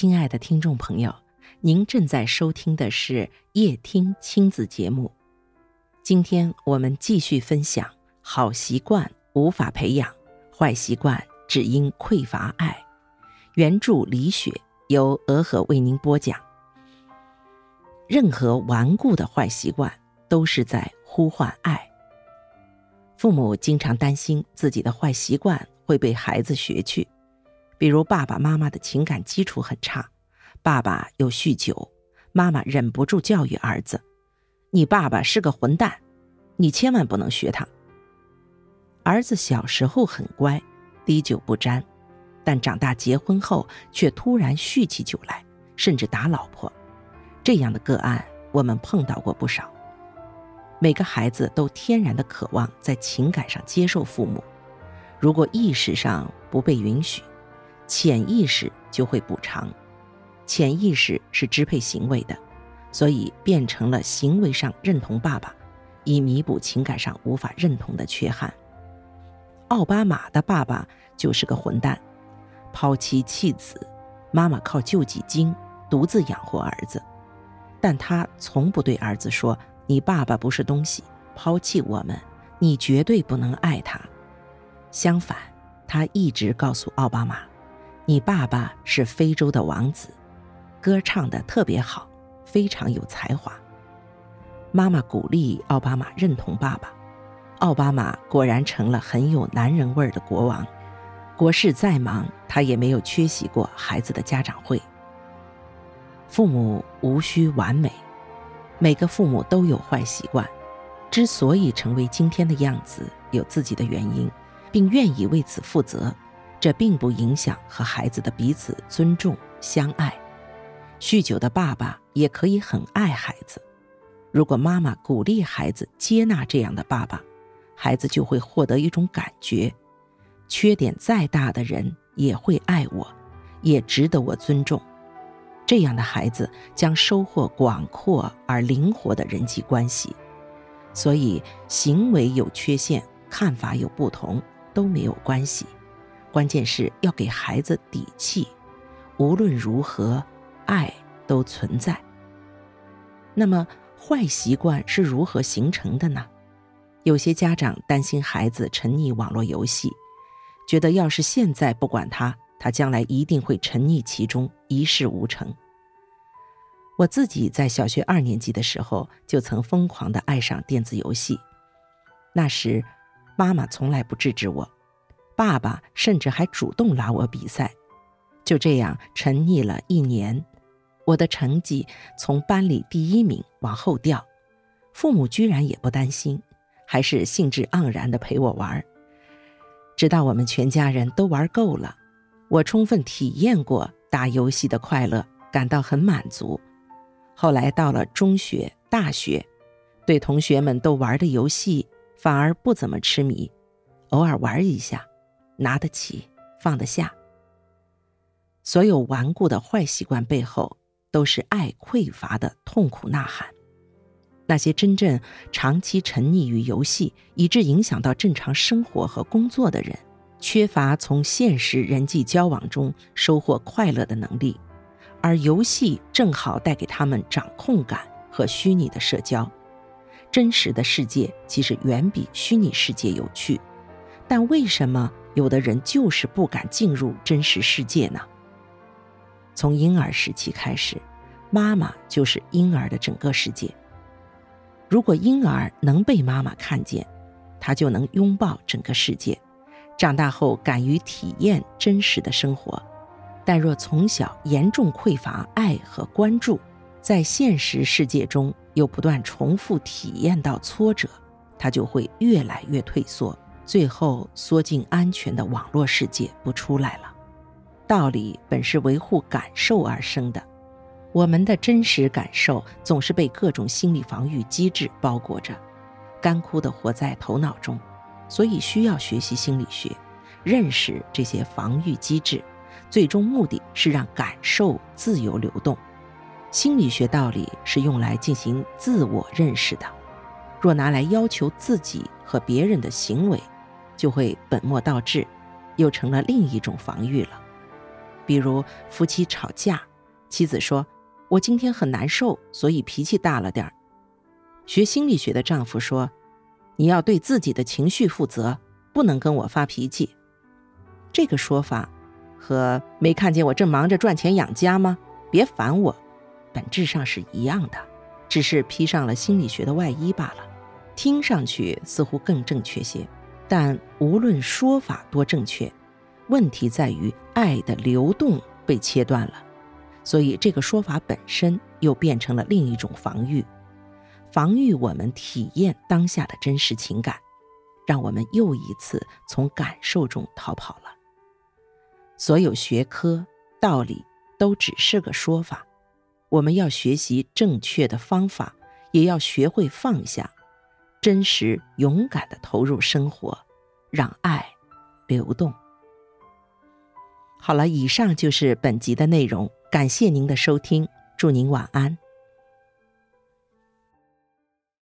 亲爱的听众朋友，您正在收听的是夜听亲子节目。今天我们继续分享：好习惯无法培养，坏习惯只因匮乏爱。原著李雪，由鹅和为您播讲。任何顽固的坏习惯都是在呼唤爱。父母经常担心自己的坏习惯会被孩子学去。比如爸爸妈妈的情感基础很差，爸爸又酗酒，妈妈忍不住教育儿子：“你爸爸是个混蛋，你千万不能学他。”儿子小时候很乖，滴酒不沾，但长大结婚后却突然酗起酒来，甚至打老婆。这样的个案我们碰到过不少。每个孩子都天然的渴望在情感上接受父母，如果意识上不被允许。潜意识就会补偿，潜意识是支配行为的，所以变成了行为上认同爸爸，以弥补情感上无法认同的缺憾。奥巴马的爸爸就是个混蛋，抛妻弃子，妈妈靠救济金独自养活儿子，但他从不对儿子说：“你爸爸不是东西，抛弃我们，你绝对不能爱他。”相反，他一直告诉奥巴马。你爸爸是非洲的王子，歌唱的特别好，非常有才华。妈妈鼓励奥巴马认同爸爸，奥巴马果然成了很有男人味儿的国王。国事再忙，他也没有缺席过孩子的家长会。父母无需完美，每个父母都有坏习惯，之所以成为今天的样子，有自己的原因，并愿意为此负责。这并不影响和孩子的彼此尊重、相爱。酗酒的爸爸也可以很爱孩子。如果妈妈鼓励孩子接纳这样的爸爸，孩子就会获得一种感觉：缺点再大的人也会爱我，也值得我尊重。这样的孩子将收获广阔而灵活的人际关系。所以，行为有缺陷、看法有不同都没有关系。关键是要给孩子底气，无论如何，爱都存在。那么，坏习惯是如何形成的呢？有些家长担心孩子沉溺网络游戏，觉得要是现在不管他，他将来一定会沉溺其中，一事无成。我自己在小学二年级的时候，就曾疯狂地爱上电子游戏，那时妈妈从来不制止我。爸爸甚至还主动拉我比赛，就这样沉溺了一年，我的成绩从班里第一名往后掉，父母居然也不担心，还是兴致盎然地陪我玩。直到我们全家人都玩够了，我充分体验过打游戏的快乐，感到很满足。后来到了中学、大学，对同学们都玩的游戏反而不怎么痴迷，偶尔玩一下。拿得起，放得下。所有顽固的坏习惯背后，都是爱匮乏的痛苦呐喊。那些真正长期沉溺于游戏，以致影响到正常生活和工作的人，缺乏从现实人际交往中收获快乐的能力，而游戏正好带给他们掌控感和虚拟的社交。真实的世界其实远比虚拟世界有趣，但为什么？有的人就是不敢进入真实世界呢。从婴儿时期开始，妈妈就是婴儿的整个世界。如果婴儿能被妈妈看见，他就能拥抱整个世界，长大后敢于体验真实的生活。但若从小严重匮乏爱和关注，在现实世界中又不断重复体验到挫折，他就会越来越退缩。最后缩进安全的网络世界不出来了。道理本是维护感受而生的，我们的真实感受总是被各种心理防御机制包裹着，干枯的活在头脑中。所以需要学习心理学，认识这些防御机制，最终目的是让感受自由流动。心理学道理是用来进行自我认识的，若拿来要求自己和别人的行为。就会本末倒置，又成了另一种防御了。比如夫妻吵架，妻子说：“我今天很难受，所以脾气大了点儿。”学心理学的丈夫说：“你要对自己的情绪负责，不能跟我发脾气。”这个说法和“没看见我正忙着赚钱养家吗？别烦我”，本质上是一样的，只是披上了心理学的外衣罢了。听上去似乎更正确些，但无论说法多正确，问题在于爱的流动被切断了，所以这个说法本身又变成了另一种防御。防御我们体验当下的真实情感，让我们又一次从感受中逃跑了。所有学科道理都只是个说法，我们要学习正确的方法，也要学会放下，真实勇敢的投入生活，让爱流动。好了，以上就是本集的内容，感谢您的收听，祝您晚安。